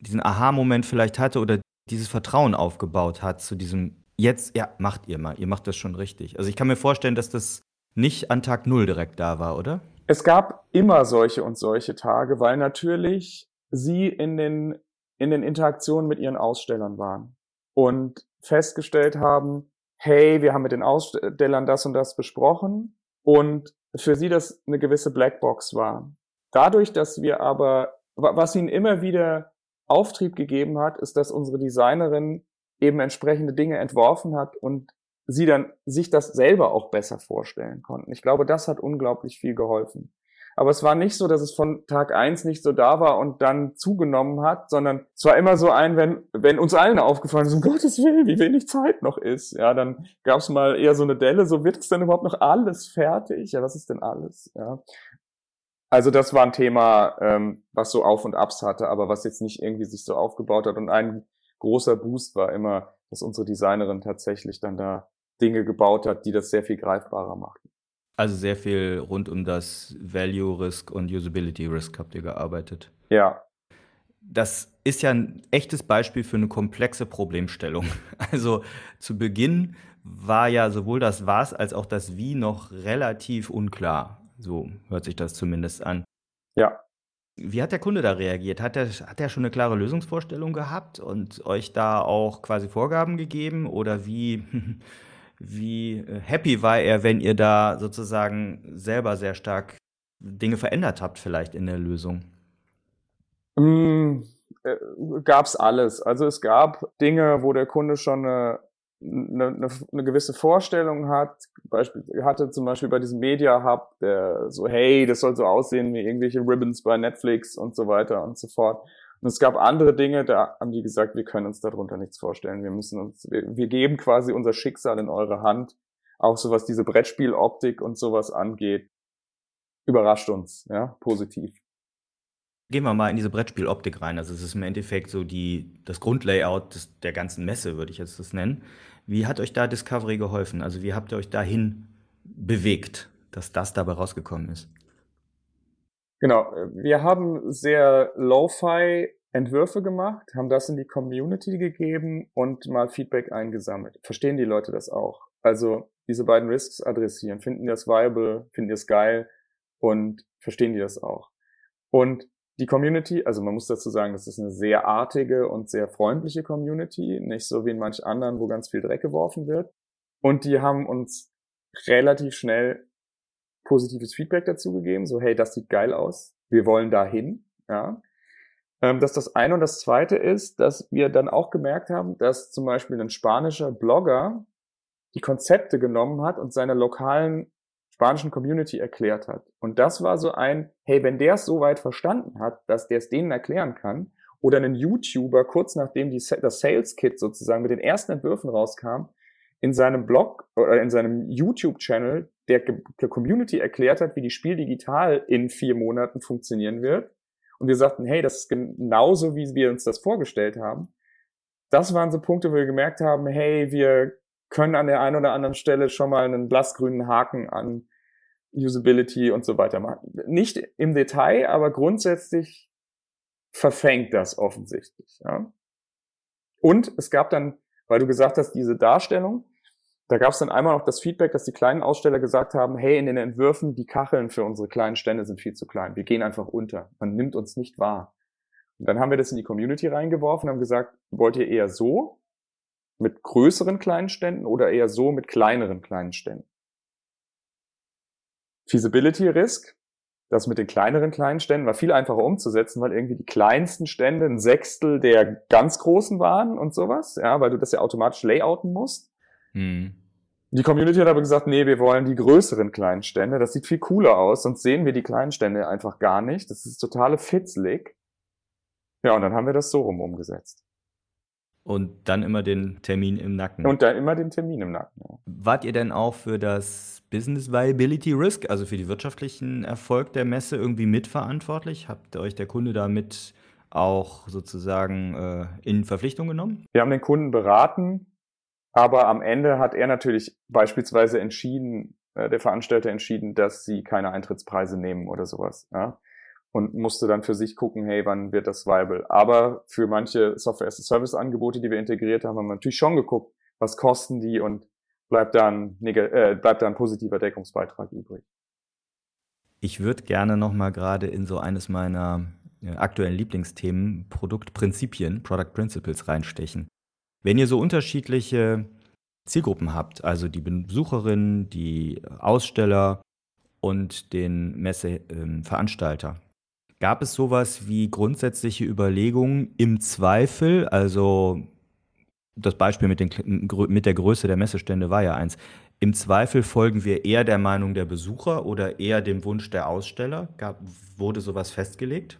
diesen Aha-Moment vielleicht hatte oder dieses Vertrauen aufgebaut hat zu diesem, jetzt, ja, macht ihr mal, ihr macht das schon richtig. Also ich kann mir vorstellen, dass das nicht an Tag Null direkt da war, oder? Es gab immer solche und solche Tage, weil natürlich sie in den in den Interaktionen mit ihren Ausstellern waren und festgestellt haben, hey, wir haben mit den Ausstellern das und das besprochen und für sie das eine gewisse Blackbox war. Dadurch, dass wir aber, was ihnen immer wieder Auftrieb gegeben hat, ist, dass unsere Designerin eben entsprechende Dinge entworfen hat und sie dann sich das selber auch besser vorstellen konnten. Ich glaube, das hat unglaublich viel geholfen. Aber es war nicht so, dass es von Tag eins nicht so da war und dann zugenommen hat, sondern es war immer so ein, wenn, wenn uns allen aufgefallen ist, um Gottes Willen, wie wenig Zeit noch ist, ja, dann gab es mal eher so eine Delle, so wird es denn überhaupt noch alles fertig? Ja, was ist denn alles? Ja. Also das war ein Thema, ähm, was so Auf und Abs hatte, aber was jetzt nicht irgendwie sich so aufgebaut hat. Und ein großer Boost war immer, dass unsere Designerin tatsächlich dann da Dinge gebaut hat, die das sehr viel greifbarer machten. Also sehr viel rund um das Value Risk und Usability Risk habt ihr gearbeitet. Ja. Das ist ja ein echtes Beispiel für eine komplexe Problemstellung. Also zu Beginn war ja sowohl das Was als auch das Wie noch relativ unklar. So hört sich das zumindest an. Ja. Wie hat der Kunde da reagiert? Hat er, hat er schon eine klare Lösungsvorstellung gehabt und euch da auch quasi Vorgaben gegeben? Oder wie, wie äh, happy war er, wenn ihr da sozusagen selber sehr stark Dinge verändert habt, vielleicht in der Lösung? Mm, äh, gab's alles. Also es gab Dinge, wo der Kunde schon eine, eine, eine, eine gewisse Vorstellung hat. Beispiel, hatte zum Beispiel bei diesem Media Hub, der so, hey, das soll so aussehen wie irgendwelche Ribbons bei Netflix und so weiter und so fort. Und es gab andere Dinge, da haben die gesagt, wir können uns darunter nichts vorstellen. Wir müssen uns, wir, wir geben quasi unser Schicksal in eure Hand. Auch so was diese Brettspieloptik und sowas angeht. Überrascht uns, ja, positiv. Gehen wir mal in diese Brettspieloptik rein. Also es ist im Endeffekt so die, das Grundlayout des, der ganzen Messe, würde ich jetzt das nennen. Wie hat euch da Discovery geholfen? Also wie habt ihr euch dahin bewegt, dass das dabei rausgekommen ist? Genau, wir haben sehr Lo-Fi Entwürfe gemacht, haben das in die Community gegeben und mal Feedback eingesammelt. Verstehen die Leute das auch? Also diese beiden Risks adressieren. Finden die das viable? Finden die das geil? Und verstehen die das auch? Und die Community, also man muss dazu sagen, das ist eine sehr artige und sehr freundliche Community, nicht so wie in manch anderen, wo ganz viel Dreck geworfen wird. Und die haben uns relativ schnell positives Feedback dazu gegeben, so hey, das sieht geil aus, wir wollen dahin, ja. Ähm, das ist das eine und das zweite ist, dass wir dann auch gemerkt haben, dass zum Beispiel ein spanischer Blogger die Konzepte genommen hat und seiner lokalen spanischen Community erklärt hat. Und das war so ein, hey, wenn der es so weit verstanden hat, dass der es denen erklären kann, oder ein YouTuber kurz nachdem die, das Sales Kit sozusagen mit den ersten Entwürfen rauskam, in seinem Blog oder in seinem YouTube-Channel der, der Community erklärt hat, wie die Spiel digital in vier Monaten funktionieren wird. Und wir sagten, hey, das ist genauso, wie wir uns das vorgestellt haben. Das waren so Punkte, wo wir gemerkt haben, hey, wir können an der einen oder anderen Stelle schon mal einen blassgrünen Haken an Usability und so weiter machen. Nicht im Detail, aber grundsätzlich verfängt das offensichtlich. Ja. Und es gab dann, weil du gesagt hast, diese Darstellung, da gab es dann einmal noch das Feedback, dass die kleinen Aussteller gesagt haben, hey, in den Entwürfen, die Kacheln für unsere kleinen Stände sind viel zu klein. Wir gehen einfach unter. Man nimmt uns nicht wahr. Und dann haben wir das in die Community reingeworfen und haben gesagt, wollt ihr eher so mit größeren kleinen Ständen oder eher so mit kleineren kleinen Ständen? Feasibility Risk, das mit den kleineren kleinen Ständen war viel einfacher umzusetzen, weil irgendwie die kleinsten Stände ein Sechstel der ganz großen waren und sowas, ja, weil du das ja automatisch layouten musst. Mhm. Die Community hat aber gesagt, nee, wir wollen die größeren kleinen Stände. Das sieht viel cooler aus, sonst sehen wir die kleinen Stände einfach gar nicht. Das ist totale Fitzlig. Ja, und dann haben wir das so rum umgesetzt. Und dann immer den Termin im Nacken. Und dann immer den Termin im Nacken. Ja. Wart ihr denn auch für das Business Viability Risk, also für die wirtschaftlichen Erfolg der Messe irgendwie mitverantwortlich? Habt euch der Kunde damit auch sozusagen äh, in Verpflichtung genommen? Wir haben den Kunden beraten, aber am Ende hat er natürlich beispielsweise entschieden, äh, der Veranstalter entschieden, dass sie keine Eintrittspreise nehmen oder sowas. Ja? Und musste dann für sich gucken, hey, wann wird das viable? Aber für manche Software-as-a-Service-Angebote, die wir integriert haben, haben wir natürlich schon geguckt, was kosten die und bleibt dann, äh, bleibt dann positiver Deckungsbeitrag übrig. Ich würde gerne noch mal gerade in so eines meiner äh, aktuellen Lieblingsthemen Produktprinzipien, Product Principles reinstechen. Wenn ihr so unterschiedliche Zielgruppen habt, also die Besucherinnen, die Aussteller und den Messeveranstalter, ähm, gab es sowas wie grundsätzliche Überlegungen im Zweifel, also das Beispiel mit, den, mit der Größe der Messestände war ja eins, Im Zweifel folgen wir eher der Meinung der Besucher oder eher dem Wunsch der Aussteller? Gab, wurde sowas festgelegt?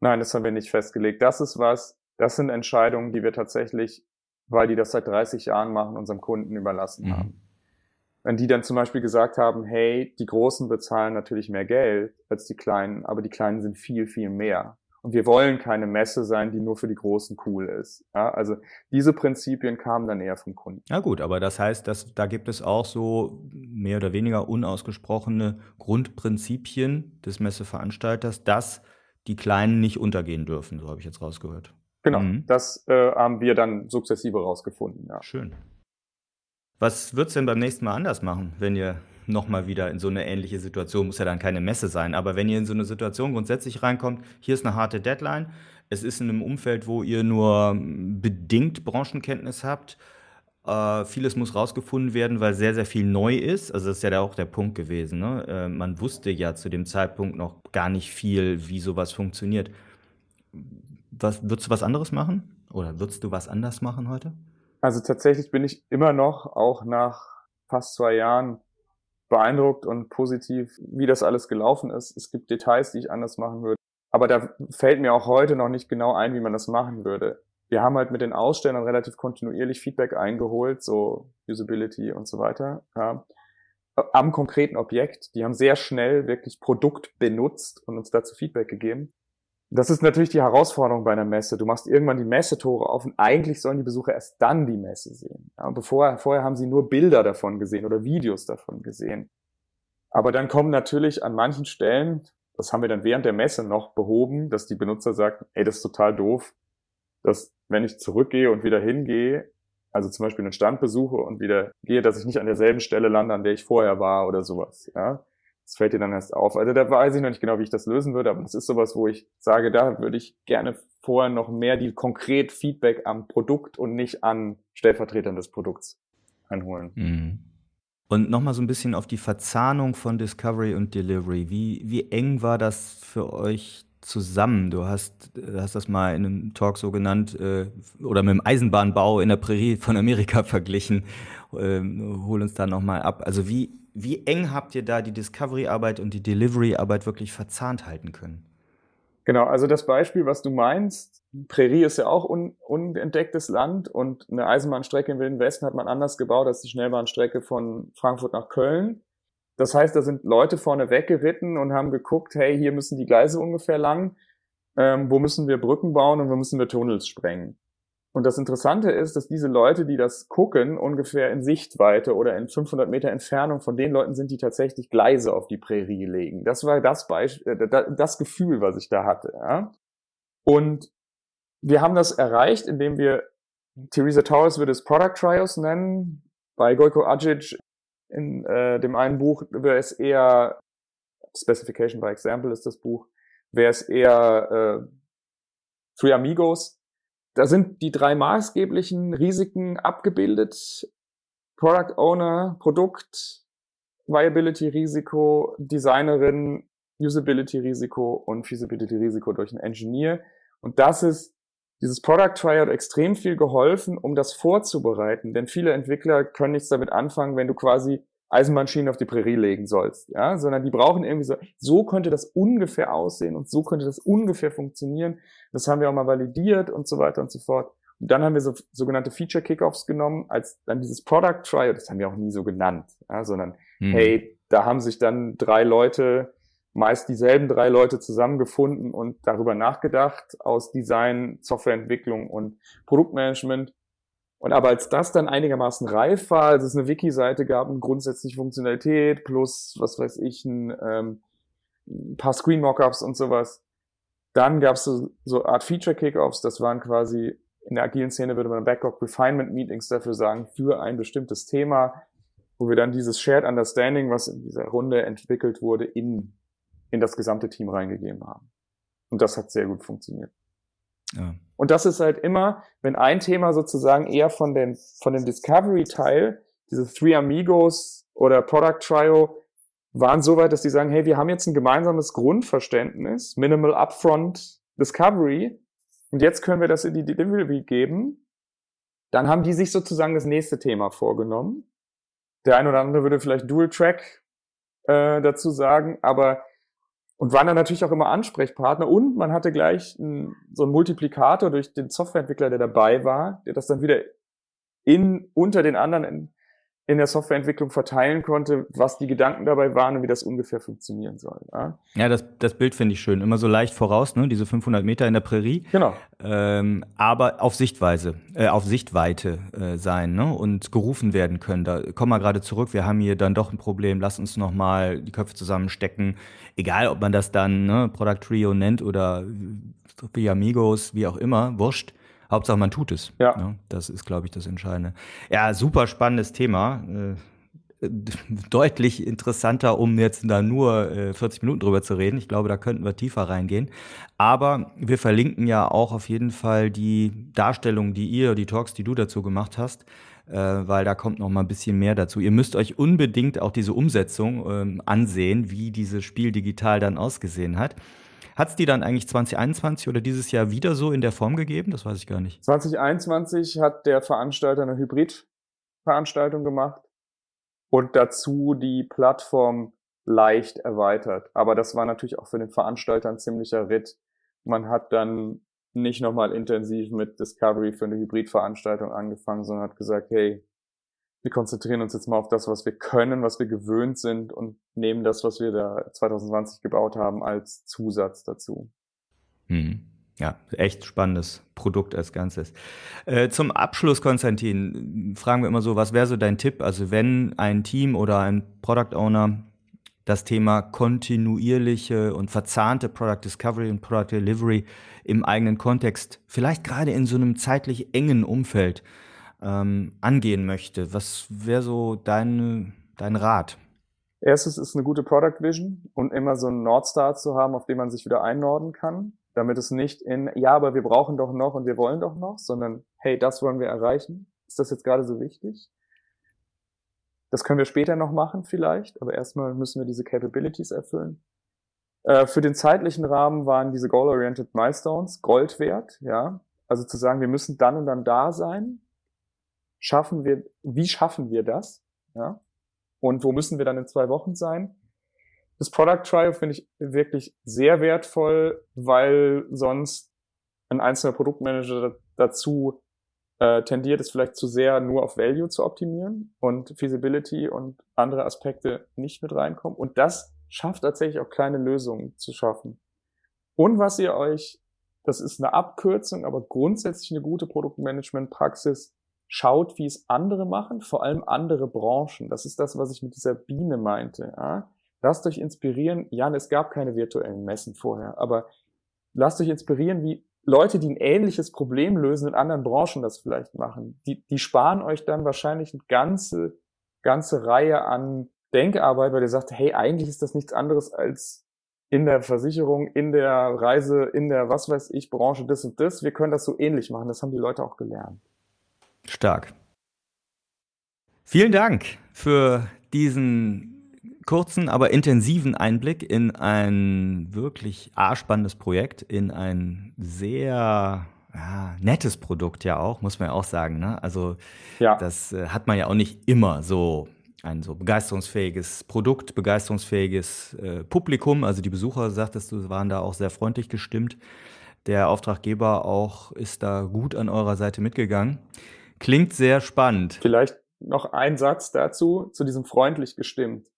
Nein, das haben wir nicht festgelegt. Das ist was, das sind Entscheidungen, die wir tatsächlich, weil die das seit 30 Jahren machen, unserem Kunden überlassen mhm. haben. Wenn die dann zum Beispiel gesagt haben, hey, die Großen bezahlen natürlich mehr Geld als die Kleinen, aber die Kleinen sind viel, viel mehr. Und wir wollen keine Messe sein, die nur für die Großen cool ist. Ja, also diese Prinzipien kamen dann eher vom Kunden. Ja gut, aber das heißt, dass da gibt es auch so mehr oder weniger unausgesprochene Grundprinzipien des Messeveranstalters, dass die Kleinen nicht untergehen dürfen, so habe ich jetzt rausgehört. Genau, mhm. das äh, haben wir dann sukzessive rausgefunden. Ja. Schön. Was wird's denn beim nächsten Mal anders machen, wenn ihr nochmal wieder in so eine ähnliche Situation, muss ja dann keine Messe sein, aber wenn ihr in so eine Situation grundsätzlich reinkommt, hier ist eine harte Deadline, es ist in einem Umfeld, wo ihr nur bedingt Branchenkenntnis habt, äh, vieles muss rausgefunden werden, weil sehr, sehr viel neu ist. Also das ist ja auch der Punkt gewesen. Ne? Äh, man wusste ja zu dem Zeitpunkt noch gar nicht viel, wie sowas funktioniert. Was, würdest du was anderes machen? Oder würdest du was anders machen heute? Also tatsächlich bin ich immer noch, auch nach fast zwei Jahren, beeindruckt und positiv, wie das alles gelaufen ist. Es gibt Details, die ich anders machen würde. Aber da fällt mir auch heute noch nicht genau ein, wie man das machen würde. Wir haben halt mit den Ausstellern relativ kontinuierlich Feedback eingeholt, so Usability und so weiter, ja, am konkreten Objekt. Die haben sehr schnell wirklich Produkt benutzt und uns dazu Feedback gegeben. Das ist natürlich die Herausforderung bei einer Messe. Du machst irgendwann die Messetore auf und eigentlich sollen die Besucher erst dann die Messe sehen. Ja, bevor, vorher haben sie nur Bilder davon gesehen oder Videos davon gesehen. Aber dann kommen natürlich an manchen Stellen, das haben wir dann während der Messe noch behoben, dass die Benutzer sagen, ey, das ist total doof, dass wenn ich zurückgehe und wieder hingehe, also zum Beispiel einen Stand besuche und wieder gehe, dass ich nicht an derselben Stelle lande, an der ich vorher war oder sowas. Ja? Das fällt dir dann erst auf. Also da weiß ich noch nicht genau, wie ich das lösen würde, aber das ist sowas, wo ich sage, da würde ich gerne vorher noch mehr die konkret Feedback am Produkt und nicht an Stellvertretern des Produkts einholen. Mhm. Und nochmal so ein bisschen auf die Verzahnung von Discovery und Delivery. Wie, wie eng war das für euch zusammen? Du hast, hast das mal in einem Talk so genannt äh, oder mit dem Eisenbahnbau in der Prärie von Amerika verglichen. Ähm, hol uns da nochmal ab. Also wie, wie eng habt ihr da die Discovery-Arbeit und die Delivery-Arbeit wirklich verzahnt halten können? Genau, also das Beispiel, was du meinst, Prärie ist ja auch un unentdecktes Land und eine Eisenbahnstrecke im Wilden Westen hat man anders gebaut als die Schnellbahnstrecke von Frankfurt nach Köln. Das heißt, da sind Leute vorne weggeritten und haben geguckt, hey, hier müssen die Gleise ungefähr lang, ähm, wo müssen wir Brücken bauen und wo müssen wir Tunnels sprengen. Und das Interessante ist, dass diese Leute, die das gucken, ungefähr in Sichtweite oder in 500 Meter Entfernung von den Leuten sind, die tatsächlich Gleise auf die Prärie legen. Das war das Beispiel, äh, das Gefühl, was ich da hatte. Ja? Und wir haben das erreicht, indem wir Theresa Towers würde es Product Trials nennen. Bei Goiko Ajic in äh, dem einen Buch wäre es eher Specification by Example ist das Buch, wäre es eher äh, Three Amigos, da sind die drei maßgeblichen Risiken abgebildet. Product Owner, Produkt, Viability Risiko, Designerin, Usability Risiko und Feasibility Risiko durch einen Engineer. Und das ist dieses Product Triad extrem viel geholfen, um das vorzubereiten. Denn viele Entwickler können nichts damit anfangen, wenn du quasi Eisenbahnschienen auf die Prärie legen sollst, ja, sondern die brauchen irgendwie so, so könnte das ungefähr aussehen und so könnte das ungefähr funktionieren. Das haben wir auch mal validiert und so weiter und so fort. Und dann haben wir so sogenannte Feature Kickoffs genommen, als dann dieses Product Trial, das haben wir auch nie so genannt, ja, sondern mhm. hey, da haben sich dann drei Leute, meist dieselben drei Leute zusammengefunden und darüber nachgedacht aus Design, Softwareentwicklung und Produktmanagement und aber als das dann einigermaßen reif war, als es eine Wiki-Seite gab, eine grundsätzliche Funktionalität plus, was weiß ich, ein, ähm, ein paar Screen-Mockups und sowas, dann gab es so, so Art Feature-Kickoffs, das waren quasi, in der agilen Szene würde man Backlog Refinement Meetings dafür sagen, für ein bestimmtes Thema, wo wir dann dieses Shared Understanding, was in dieser Runde entwickelt wurde, in, in das gesamte Team reingegeben haben. Und das hat sehr gut funktioniert. Ja. Und das ist halt immer, wenn ein Thema sozusagen eher von den, von dem Discovery-Teil, diese Three Amigos oder Product Trio, waren so weit, dass die sagen, hey, wir haben jetzt ein gemeinsames Grundverständnis, Minimal Upfront Discovery, und jetzt können wir das in die Delivery geben. Dann haben die sich sozusagen das nächste Thema vorgenommen. Der ein oder andere würde vielleicht Dual Track äh, dazu sagen, aber und waren dann natürlich auch immer Ansprechpartner. Und man hatte gleich ein, so einen Multiplikator durch den Softwareentwickler, der dabei war, der das dann wieder in unter den anderen in, der Softwareentwicklung verteilen konnte, was die Gedanken dabei waren und wie das ungefähr funktionieren soll. Ja, ja das, das Bild finde ich schön. Immer so leicht voraus, ne? diese 500 Meter in der Prärie. Genau. Ähm, aber auf Sichtweise, äh, auf Sichtweite äh, sein ne? und gerufen werden können. Da kommen wir gerade zurück. Wir haben hier dann doch ein Problem. Lass uns noch mal die Köpfe zusammenstecken. Egal, ob man das dann ne, Product Trio nennt oder wie Amigos, wie auch immer, wurscht. Hauptsache, man tut es. Ja. ja das ist, glaube ich, das Entscheidende. Ja, super spannendes Thema. Äh, deutlich interessanter, um jetzt da nur äh, 40 Minuten drüber zu reden. Ich glaube, da könnten wir tiefer reingehen. Aber wir verlinken ja auch auf jeden Fall die Darstellungen, die ihr, die Talks, die du dazu gemacht hast, äh, weil da kommt noch mal ein bisschen mehr dazu. Ihr müsst euch unbedingt auch diese Umsetzung ähm, ansehen, wie dieses Spiel digital dann ausgesehen hat. Hat es die dann eigentlich 2021 oder dieses Jahr wieder so in der Form gegeben? Das weiß ich gar nicht. 2021 hat der Veranstalter eine Hybrid-Veranstaltung gemacht und dazu die Plattform leicht erweitert. Aber das war natürlich auch für den Veranstalter ein ziemlicher Ritt. Man hat dann nicht nochmal intensiv mit Discovery für eine Hybrid-Veranstaltung angefangen, sondern hat gesagt, hey, wir konzentrieren uns jetzt mal auf das, was wir können, was wir gewöhnt sind und nehmen das, was wir da 2020 gebaut haben, als Zusatz dazu. Hm. Ja, echt spannendes Produkt als Ganzes. Äh, zum Abschluss, Konstantin, fragen wir immer so, was wäre so dein Tipp? Also wenn ein Team oder ein Product Owner das Thema kontinuierliche und verzahnte Product Discovery und Product Delivery im eigenen Kontext, vielleicht gerade in so einem zeitlich engen Umfeld, ähm, angehen möchte, was wäre so dein, dein Rat? Erstes ist eine gute Product Vision und immer so einen Nordstar zu haben, auf den man sich wieder einnorden kann, damit es nicht in, ja, aber wir brauchen doch noch und wir wollen doch noch, sondern hey, das wollen wir erreichen. Ist das jetzt gerade so wichtig? Das können wir später noch machen vielleicht, aber erstmal müssen wir diese Capabilities erfüllen. Äh, für den zeitlichen Rahmen waren diese Goal-Oriented Milestones Gold wert, ja. Also zu sagen, wir müssen dann und dann da sein, schaffen wir, wie schaffen wir das? Ja? Und wo müssen wir dann in zwei Wochen sein? Das Product Trial finde ich wirklich sehr wertvoll, weil sonst ein einzelner Produktmanager dazu äh, tendiert, es vielleicht zu sehr nur auf Value zu optimieren und Feasibility und andere Aspekte nicht mit reinkommen. Und das schafft tatsächlich auch kleine Lösungen zu schaffen. Und was ihr euch, das ist eine Abkürzung, aber grundsätzlich eine gute Produktmanagement-Praxis, schaut, wie es andere machen, vor allem andere Branchen. Das ist das, was ich mit dieser Biene meinte. Ja? Lasst euch inspirieren. Jan, es gab keine virtuellen Messen vorher, aber lasst euch inspirieren, wie Leute, die ein ähnliches Problem lösen, in anderen Branchen das vielleicht machen. Die, die sparen euch dann wahrscheinlich eine ganze, ganze Reihe an Denkarbeit, weil ihr sagt, hey, eigentlich ist das nichts anderes als in der Versicherung, in der Reise, in der was weiß ich Branche das und das. Wir können das so ähnlich machen. Das haben die Leute auch gelernt. Stark. Vielen Dank für diesen kurzen, aber intensiven Einblick in ein wirklich arschspannendes Projekt, in ein sehr ja, nettes Produkt ja auch, muss man ja auch sagen. Ne? Also ja. das äh, hat man ja auch nicht immer so ein so begeisterungsfähiges Produkt, begeisterungsfähiges äh, Publikum. Also die Besucher, sagtest du, waren da auch sehr freundlich gestimmt. Der Auftraggeber auch ist da gut an eurer Seite mitgegangen. Klingt sehr spannend. Vielleicht noch ein Satz dazu, zu diesem freundlich gestimmt.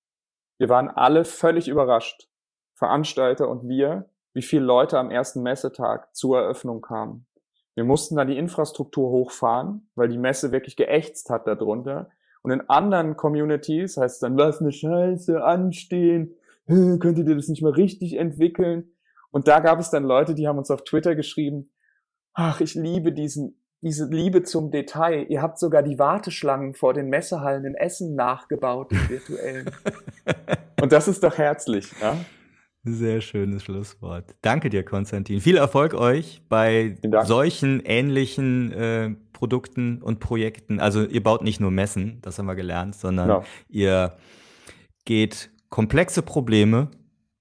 Wir waren alle völlig überrascht, Veranstalter und wir, wie viele Leute am ersten Messetag zur Eröffnung kamen. Wir mussten dann die Infrastruktur hochfahren, weil die Messe wirklich geächtzt hat darunter. Und in anderen Communities heißt es dann, lass eine Scheiße anstehen, könnt ihr das nicht mal richtig entwickeln? Und da gab es dann Leute, die haben uns auf Twitter geschrieben, ach, ich liebe diesen diese Liebe zum Detail. Ihr habt sogar die Warteschlangen vor den Messehallen in Essen nachgebaut, die virtuellen. Und das ist doch herzlich, ja? Sehr schönes Schlusswort. Danke dir, Konstantin. Viel Erfolg euch bei solchen ähnlichen äh, Produkten und Projekten. Also ihr baut nicht nur Messen, das haben wir gelernt, sondern no. ihr geht komplexe Probleme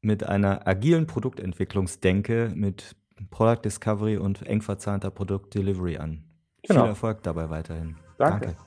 mit einer agilen Produktentwicklungsdenke, mit Product Discovery und eng verzahnter Produkt Delivery an. Genau. Viel Erfolg dabei weiterhin. Danke. Danke.